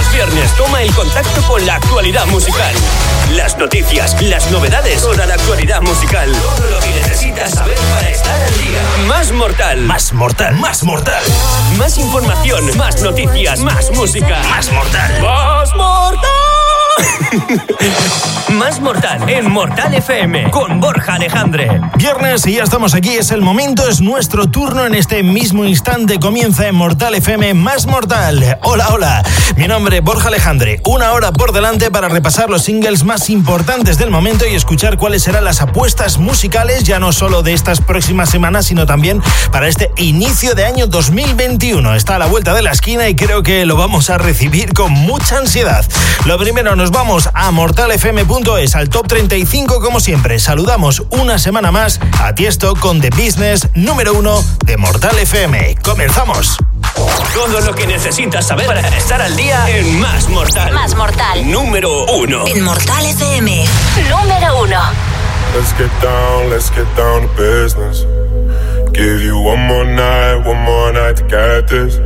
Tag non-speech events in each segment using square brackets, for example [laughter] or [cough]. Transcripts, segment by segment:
Los viernes toma el contacto con la actualidad musical. Las noticias, las novedades, toda la actualidad musical. Todo lo que necesitas saber para estar al día. Más mortal. Más mortal. Más mortal. Más información, más noticias, más música. Más mortal. Más mortal. [laughs] Más Mortal en Mortal FM con Borja Alejandre. Viernes y ya estamos aquí, es el momento, es nuestro turno en este mismo instante. Comienza en Mortal FM Más Mortal. Hola, hola. Mi nombre es Borja Alejandre. Una hora por delante para repasar los singles más importantes del momento y escuchar cuáles serán las apuestas musicales, ya no solo de estas próximas semanas, sino también para este inicio de año 2021. Está a la vuelta de la esquina y creo que lo vamos a recibir con mucha ansiedad. Lo primero, nos vamos a mortalfm.es, al top 35 como siempre. Saludamos una semana más a Tiesto con The Business número uno de Mortal FM. ¡Comenzamos! Todo lo que necesitas saber para estar al día en Más Mortal. Más Mortal. Número uno. En Mortal FM. Número uno. Let's get down, let's get down to business. Give you one more night, one more night to get this.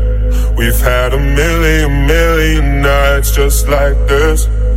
We've had a million, million nights just like this.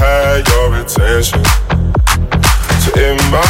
had your attention. So it might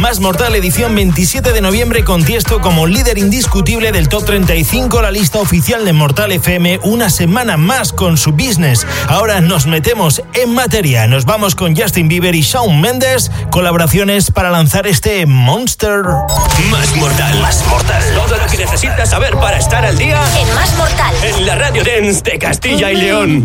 Más Mortal edición 27 de noviembre con Tiesto como líder indiscutible del top 35, la lista oficial de Mortal FM, una semana más con su business. Ahora nos metemos en materia, nos vamos con Justin Bieber y Shawn Mendes, colaboraciones para lanzar este Monster. Más Mortal. Más Mortal. Todo lo que necesitas saber para estar al día En Más Mortal. en la Radio Dance de Castilla y León.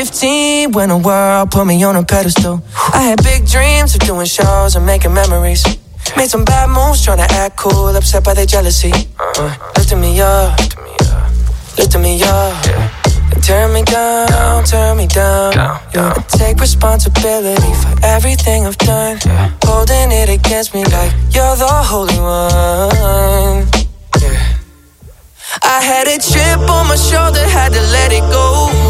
15 when the world put me on a pedestal. I had big dreams of doing shows and making memories. Made some bad moves trying to act cool, upset by their jealousy. Uh, lifting me up, lifting me up. And turn me down, turn me down. I take responsibility for everything I've done. Holding it against me like You're the holy one. I had a chip on my shoulder, had to let it go.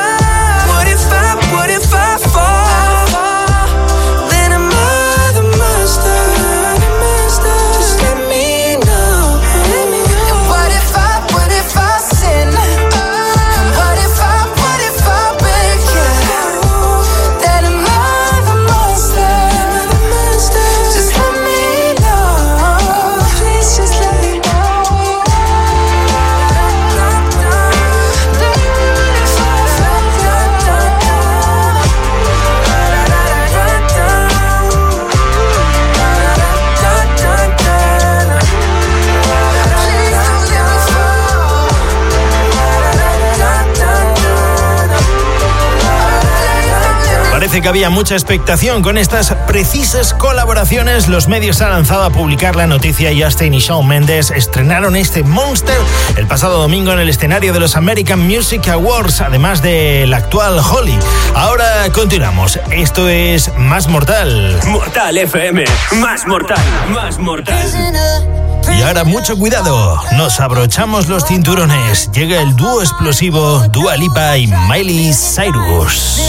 que había mucha expectación con estas precisas colaboraciones. Los medios han lanzado a publicar la noticia. Justin y Shawn Mendes estrenaron este Monster el pasado domingo en el escenario de los American Music Awards, además del actual Holly. Ahora continuamos. Esto es Más Mortal. Mortal FM. Más mortal. Más mortal. Y ahora mucho cuidado, nos abrochamos los cinturones. Llega el dúo explosivo Dua Lipa y Miley Cyrus.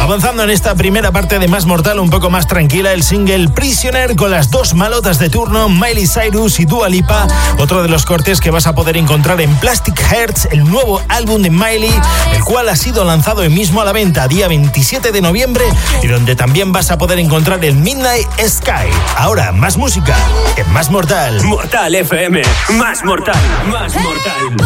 Avanzando en esta primera parte de Más Mortal, un poco más tranquila, el single Prisoner con las dos malotas de turno, Miley Cyrus y Dua Lipa. Otro de los cortes que vas a poder encontrar en Plastic Hearts, el nuevo álbum de Miley, el cual ha sido lanzado hoy mismo a la venta, día 27 de noviembre, y donde también vas a poder encontrar el Midnight Sky. Ahora, más música en Más Mortal. Mortal FM, más mortal, más mortal.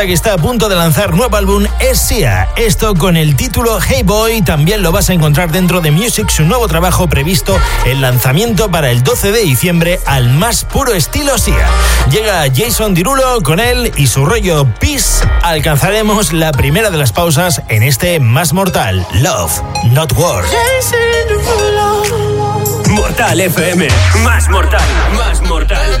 Artista que está a punto de lanzar nuevo álbum es Sia. Esto con el título Hey Boy también lo vas a encontrar dentro de Music, su nuevo trabajo previsto el lanzamiento para el 12 de diciembre al más puro estilo Sia. Llega Jason Dirulo con él y su rollo Peace. Alcanzaremos la primera de las pausas en este más mortal, Love, Not War. Mortal FM, más mortal, más mortal.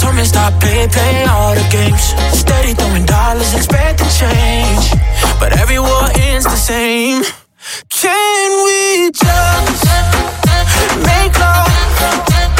Told me stop play, play all the games. Steady throwing dollars, expecting change. But every war ends the same. Can we just make love?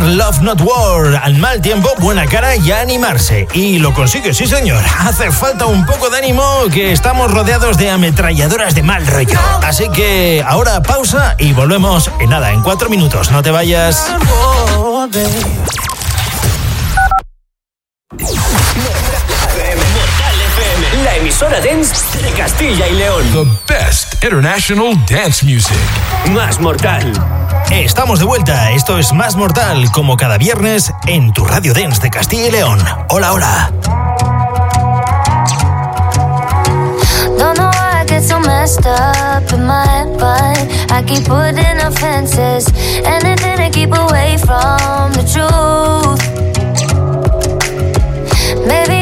Love Not War. Al mal tiempo, buena cara y animarse. Y lo consigue, sí señor. [laughs] Hace falta un poco de ánimo que estamos rodeados de ametralladoras de mal rollo. Así que ahora pausa y volvemos en nada, en cuatro minutos. No te vayas. Babe. Mortal FM, la emisora dance de Castilla y León. The best international dance music. Más mortal. Estamos de vuelta. Esto es Más Mortal, como cada viernes en tu Radio Dance de Castilla y León. Hola, hola. Don't know why I get so messed up in my head, but I keep putting up fences, and it didn't keep away from the truth. Maybe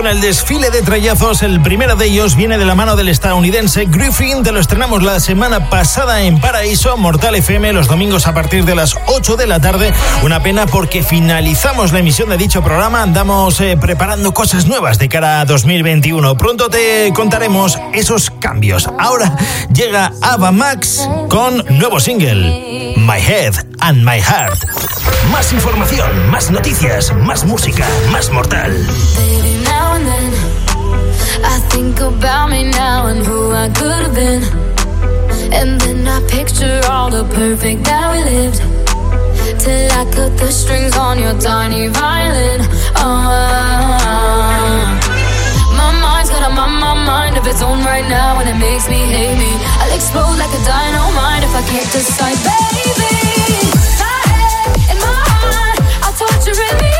con el desfile de trallazos. El primero de ellos viene de la mano del estadounidense Griffin. Te lo estrenamos la semana pasada en Paraíso, Mortal FM, los domingos a partir de las 8 de la tarde. Una pena porque finalizamos la emisión de dicho programa. Andamos eh, preparando cosas nuevas de cara a 2021. Pronto te contaremos esos cambios. Ahora llega Ava Max con nuevo single, My Head and My Heart. Más información, más noticias, más música, más mortal. and I think about me now and who I could have been. And then I picture all the perfect that we lived. Till I cut the strings on your tiny violin. Oh. My mind's got a my, my mind of its own right now, and it makes me hate me. I'll explode like a dynamite if I can't decide, baby. My head and my heart, I'll torture it.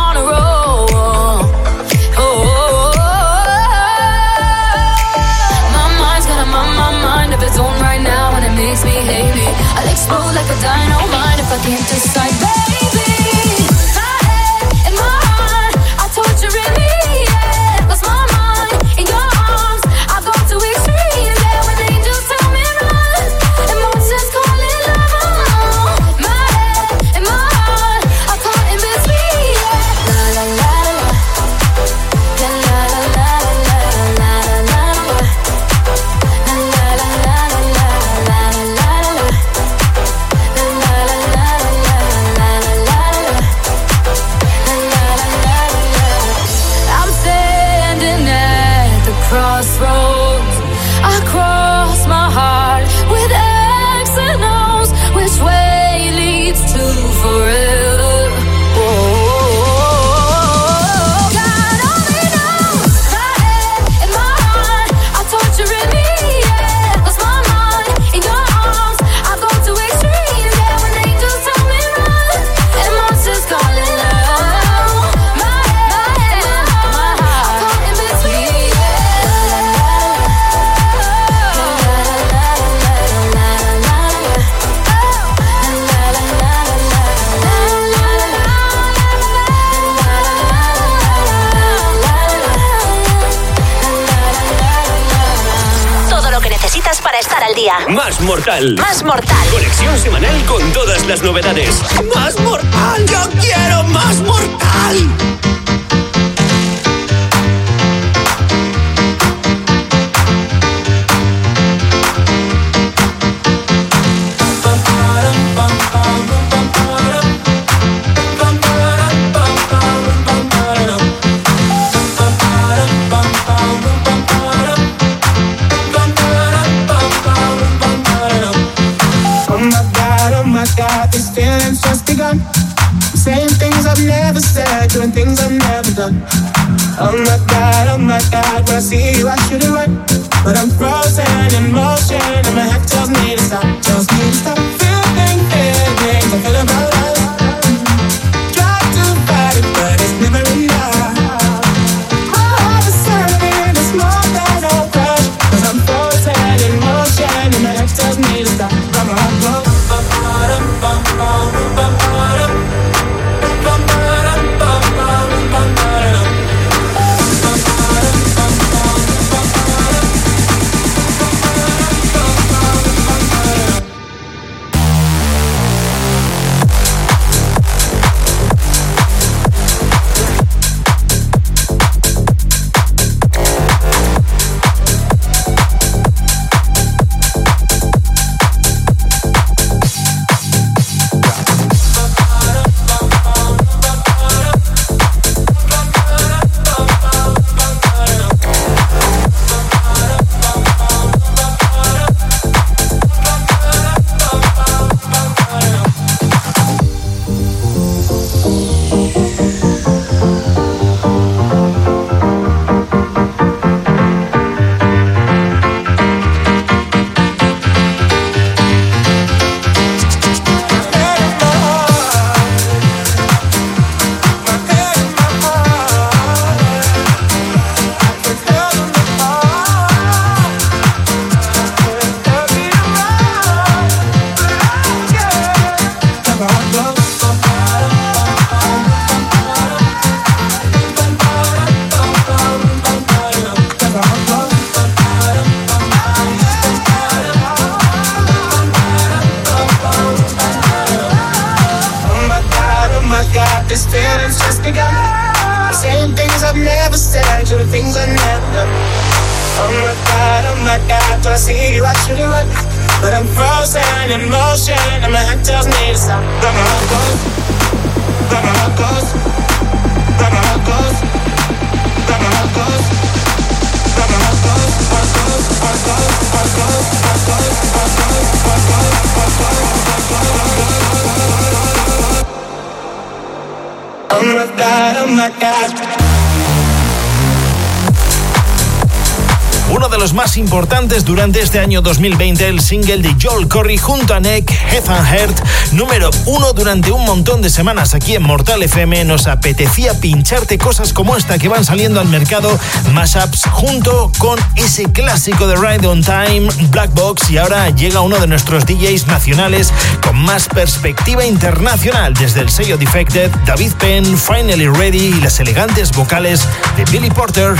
más importantes durante este año 2020, el single de Joel Corry junto a Nick Hefan Heart, número uno durante un montón de semanas aquí en Mortal FM, nos apetecía pincharte cosas como esta que van saliendo al mercado, mashups junto con ese clásico de Ride on Time, Black Box, y ahora llega uno de nuestros DJs nacionales con más perspectiva internacional desde el sello Defected, David Penn, Finally Ready y las elegantes vocales de Billy Porter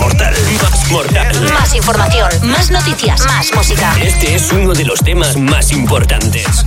mortal. Más mortal. Más información, más noticias, más música. Este es uno de los temas más importantes.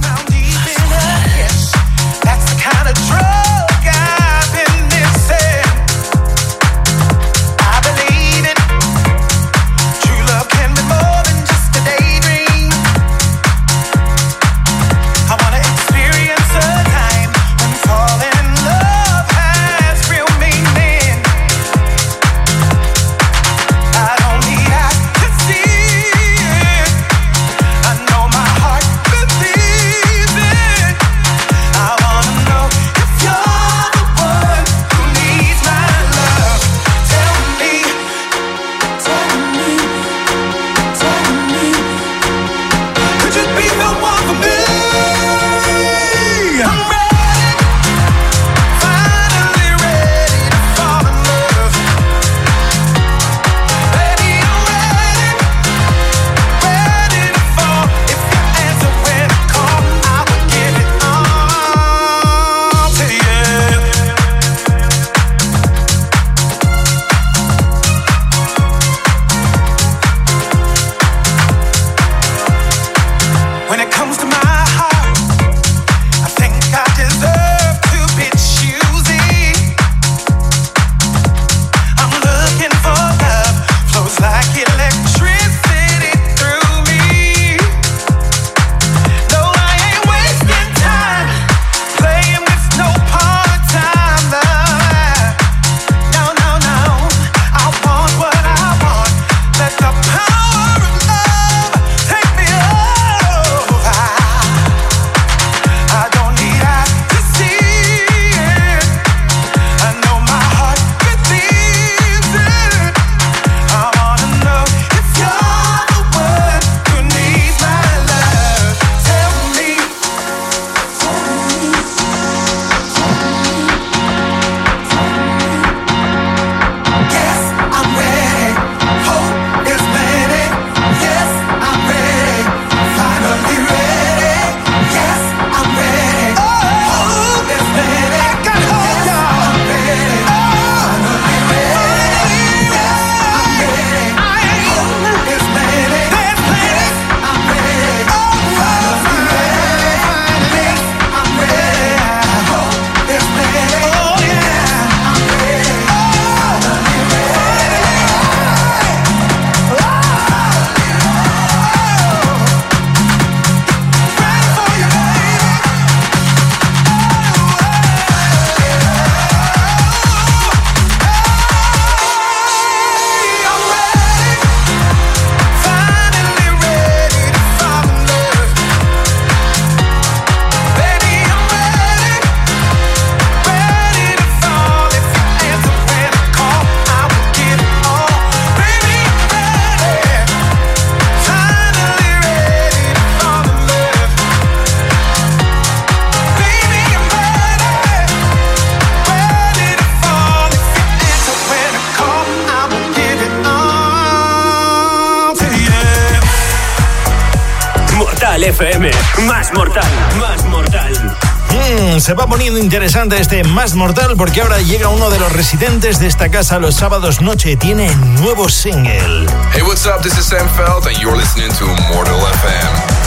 Mortal FM. Más mortal, más mortal. Mm, se va poniendo interesante este Más Mortal porque ahora llega uno de los residentes de esta casa los sábados noche. Tiene nuevo single. Hey, what's up? This is Sam Feld and you're listening to Mortal FM.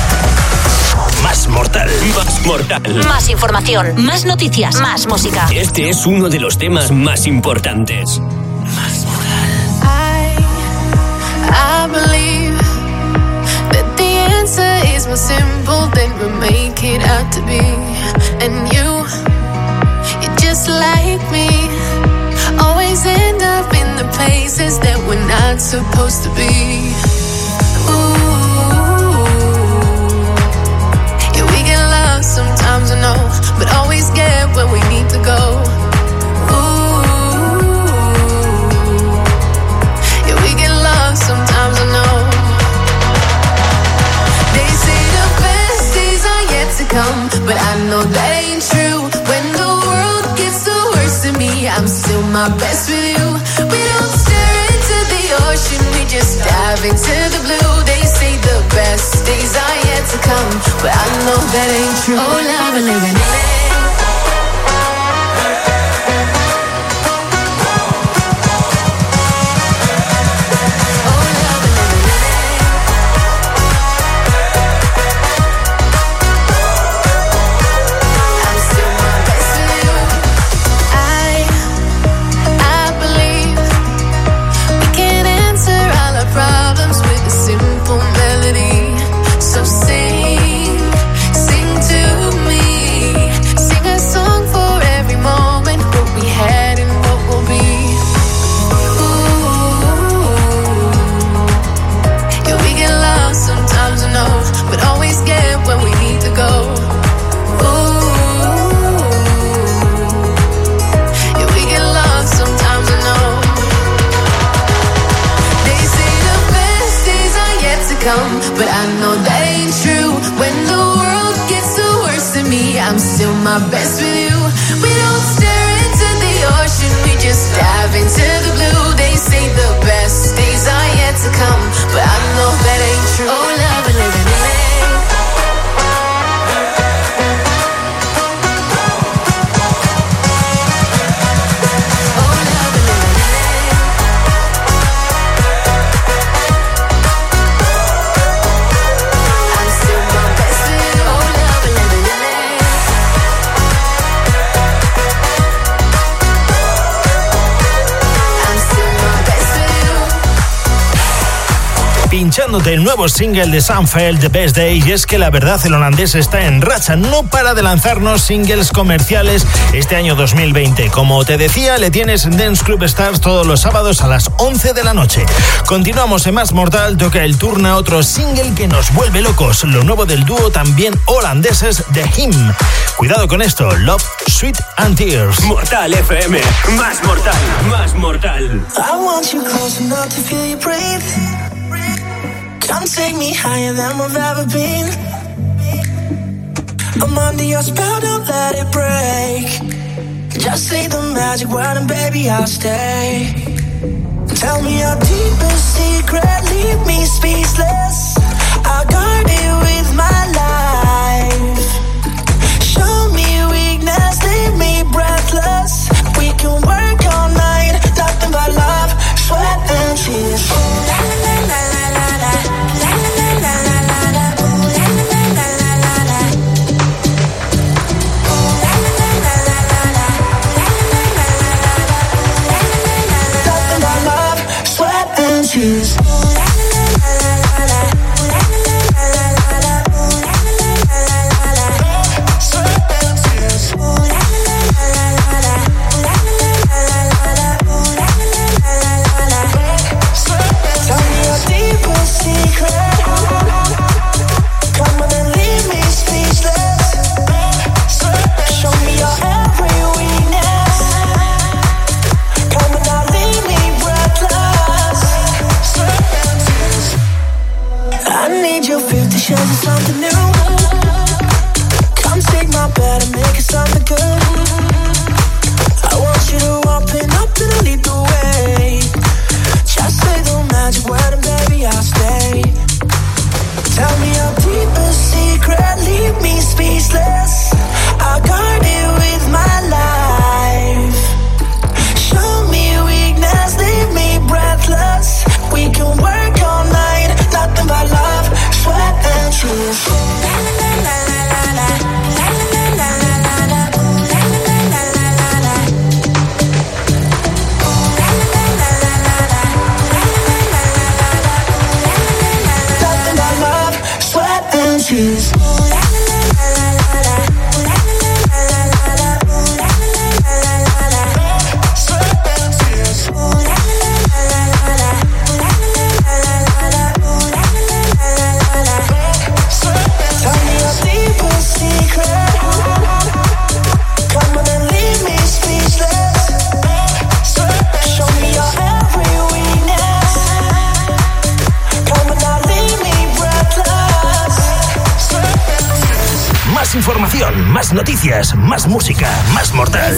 Más mortal, más mortal. Más información, más noticias, más música. Este es uno de los temas más importantes. Simple than we make it out to be. And you, you're just like me. Always end up in the places that we're not supposed to be. Ooh. Yeah, we get lost sometimes, I know, but always get where we need to go. Ooh. Come, but I know that ain't true. When the world gets the worst of me, I'm still my best with you. We don't stare into the ocean, we just dive into the blue. They say the best days are yet to come, but I know that ain't true. Oh, love living nuevo single de Sanfeld, The Best Day, y es que la verdad el holandés está en racha, no para de lanzarnos singles comerciales este año 2020. Como te decía, le tienes en Dance Club Stars todos los sábados a las 11 de la noche. Continuamos en Más Mortal, toca el turno a otro single que nos vuelve locos, lo nuevo del dúo también holandeses de Him. Cuidado con esto, Love, Sweet and Tears. Mortal FM. Más mortal, más mortal. I want you close enough to feel you breathe. Come take me higher than I've ever been. I'm under your spell, don't let it break. Just say the magic word and baby I'll stay. Tell me your deepest secret, leave me speechless. I'll guard it with my life. Show me weakness, leave me breathless. We can work all night, nothing but love, sweat and tears. shows you something new. Come take my bed and make it something good. Más noticias, más música, más mortal.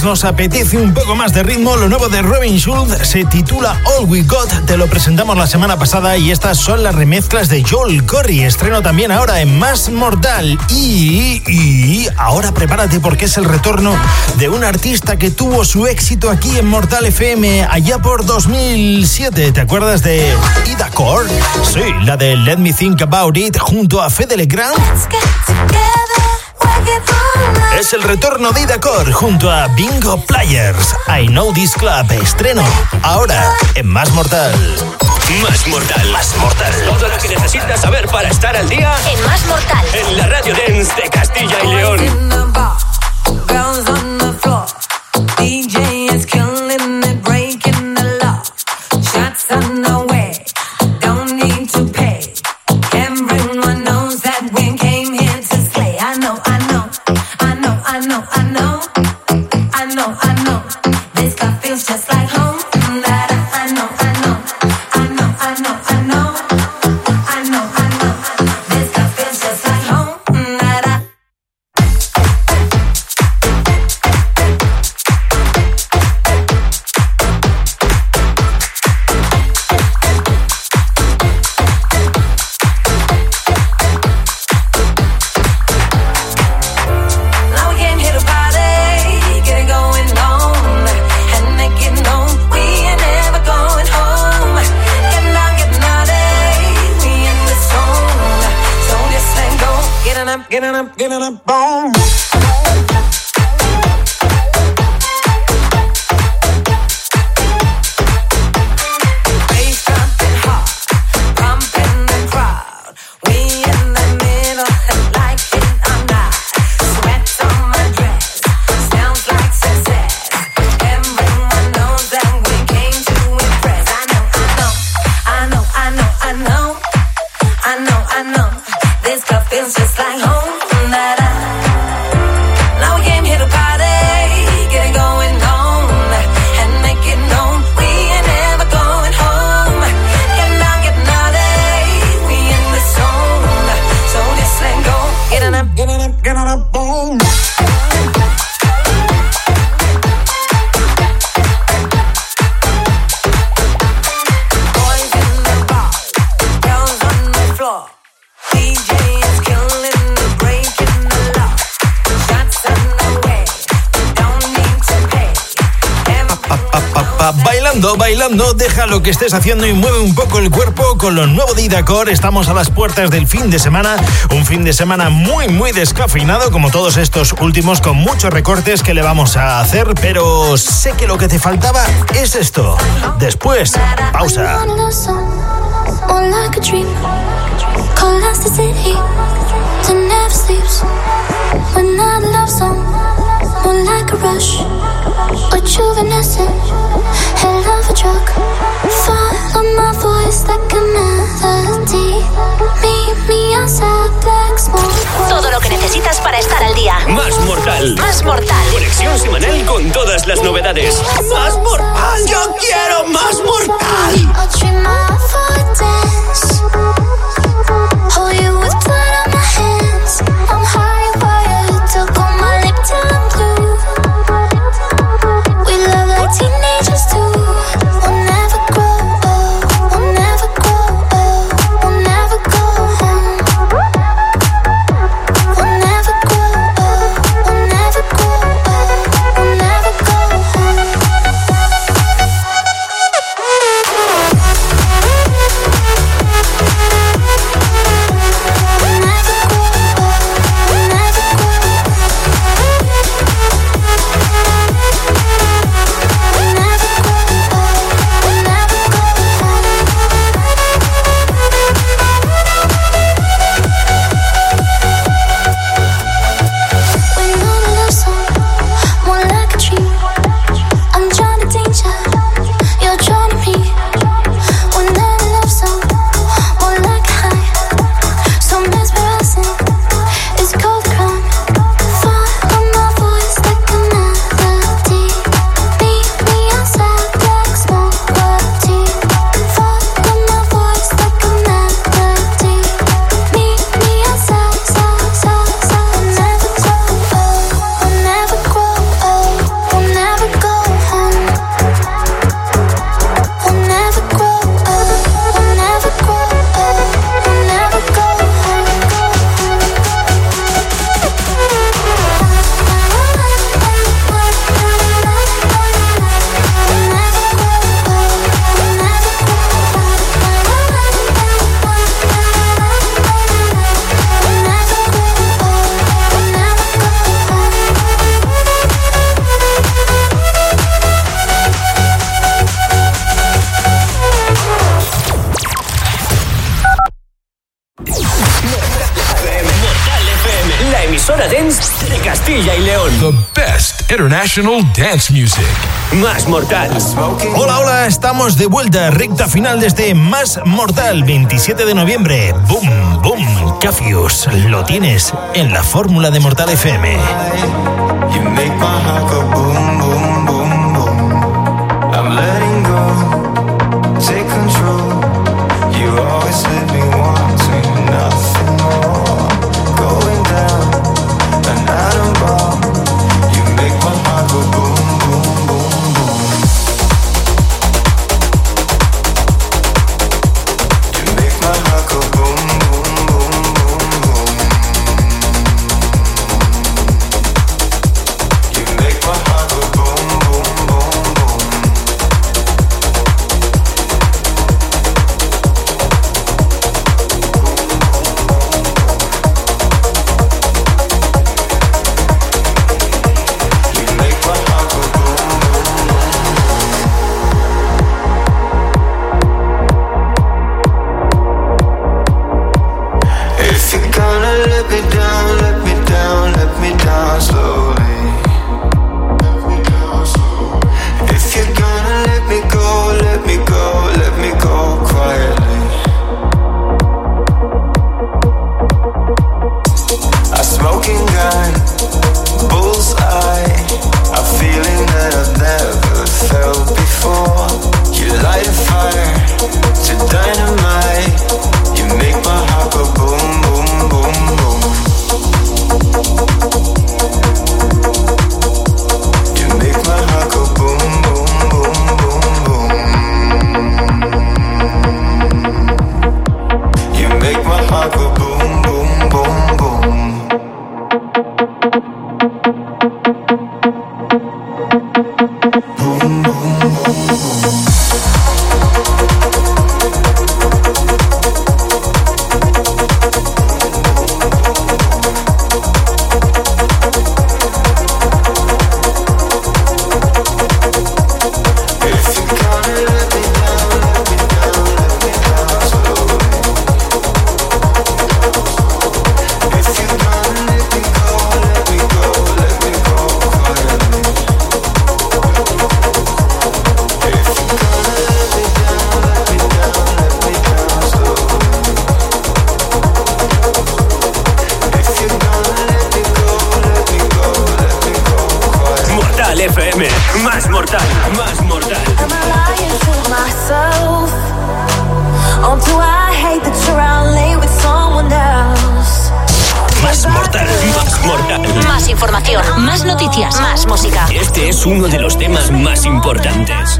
nos apetece un poco más de ritmo. Lo nuevo de Robin Schulz se titula All We Got. Te lo presentamos la semana pasada y estas son las remezclas de Joel Corry. Estreno también ahora en Más Mortal. Y, ahora prepárate porque es el retorno de un artista que tuvo su éxito aquí en Mortal FM allá por 2007. ¿Te acuerdas de Ida Core? Sí, la de Let Me Think About It junto a Fede Legrand. Es el retorno de Idacor junto a Bingo Players. I Know This Club estreno ahora en Más Mortal. Más Mortal. Más Mortal. Todo lo que necesitas saber para estar al día en Más Mortal. En la radio dance de Castilla y León. DJ bone. Bailando, deja lo que estés haciendo y mueve un poco el cuerpo con lo nuevo de Idacor. Estamos a las puertas del fin de semana, un fin de semana muy, muy descafeinado, como todos estos últimos, con muchos recortes que le vamos a hacer, pero sé que lo que te faltaba es esto. Después, pausa. Todo lo que necesitas para estar al día. Más mortal. Más mortal. Conexión semanal con todas las novedades. Más mortal, yo quiero más mortal. International dance music. Más mortal. Hola, hola, estamos de vuelta, recta final de este Más Mortal, 27 de noviembre. Boom, boom, Cafius, lo tienes en la fórmula de Mortal FM. Mortal FM. Más mortal. Más mortal. Am I lying to myself? Or do I hate that you're out late with someone else? Más mortal. Más mortal. Más información, más noticias, más música. Este es uno de los temas más importantes.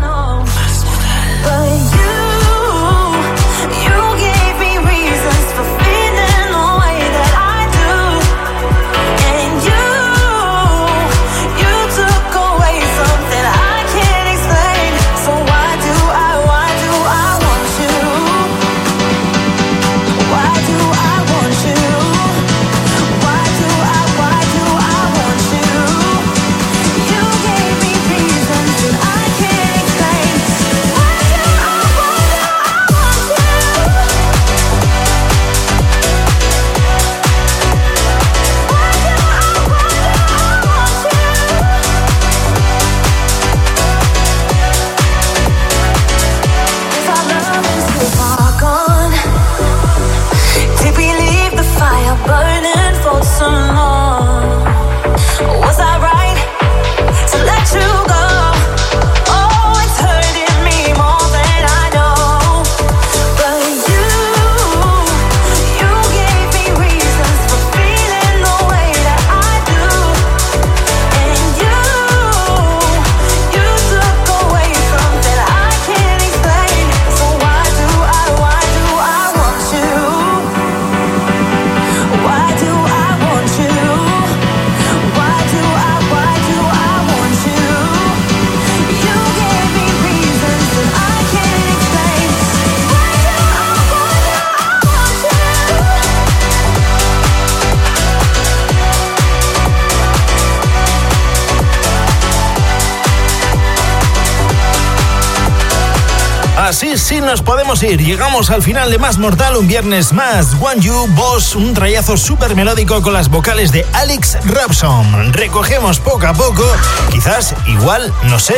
Así sí nos podemos ir. Llegamos al final de Más Mortal, un viernes más. One You, Boss, un trayazo súper melódico con las vocales de Alex Robson. Recogemos poco a poco, quizás, igual, no sé.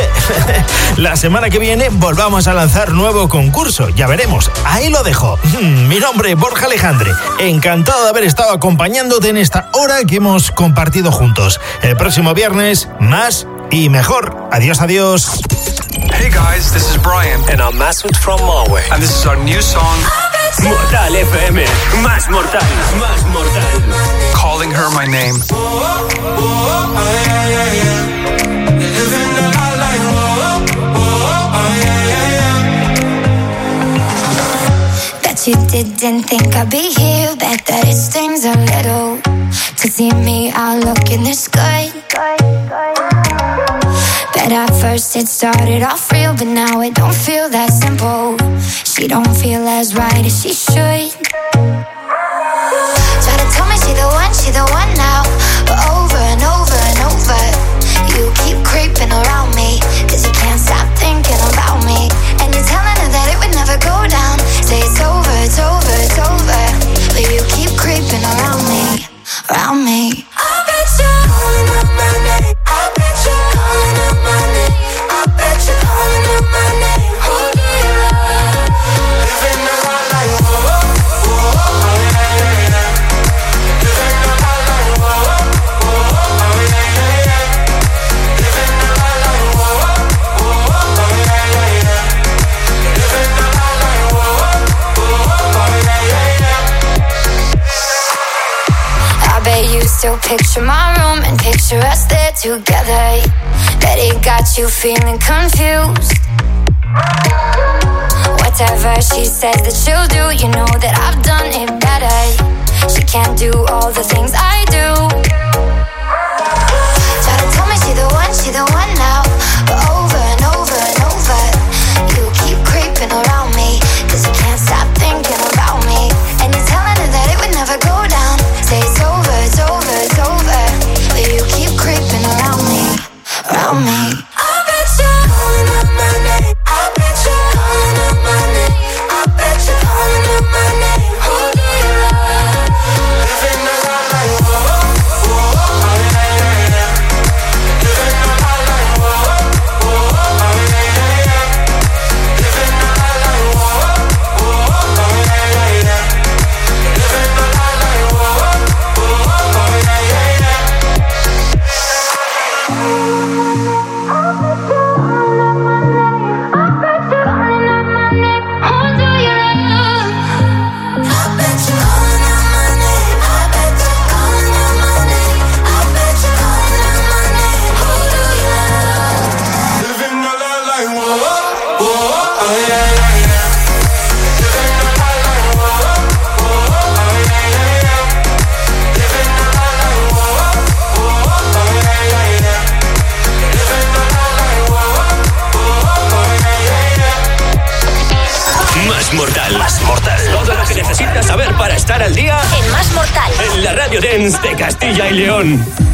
[laughs] La semana que viene volvamos a lanzar nuevo concurso, ya veremos. Ahí lo dejo. [laughs] Mi nombre Borja Alejandre. Encantado de haber estado acompañándote en esta hora que hemos compartido juntos. El próximo viernes, más y mejor. Adiós, adiós. Hey guys, this is Brian. And I'm Masud from Norway. And this is our new song, Mortal FM. Más mortal. Más mortal. Calling Her My Name. Bet you didn't think I'd be here. Bet that it stings a little to see me out looking this good. Bet at first it started off real, but now it don't feel that simple. She don't feel as right as she should. Try to tell me she the one, she the one now, but over you feeling León.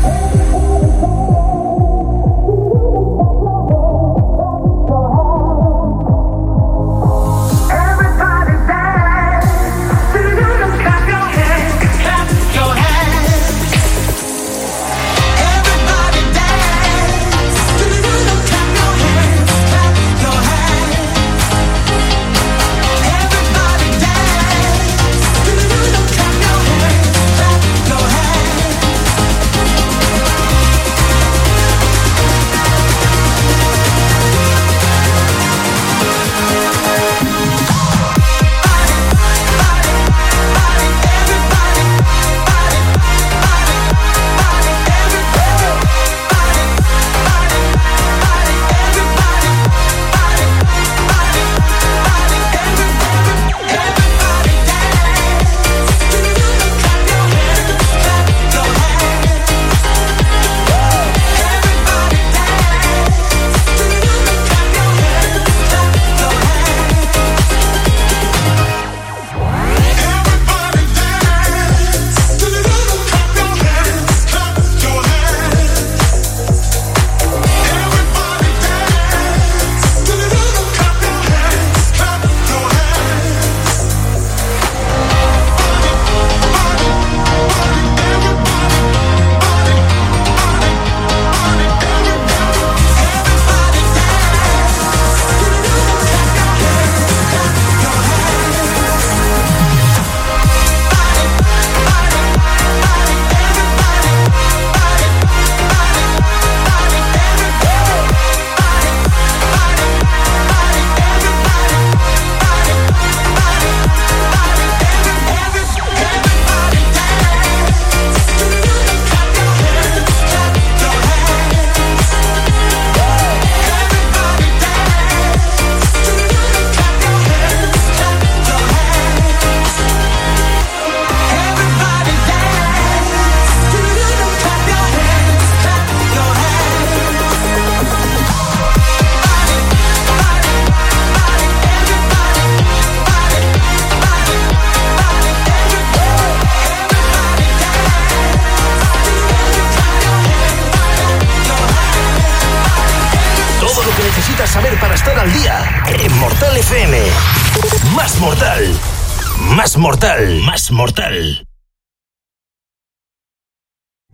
Mortal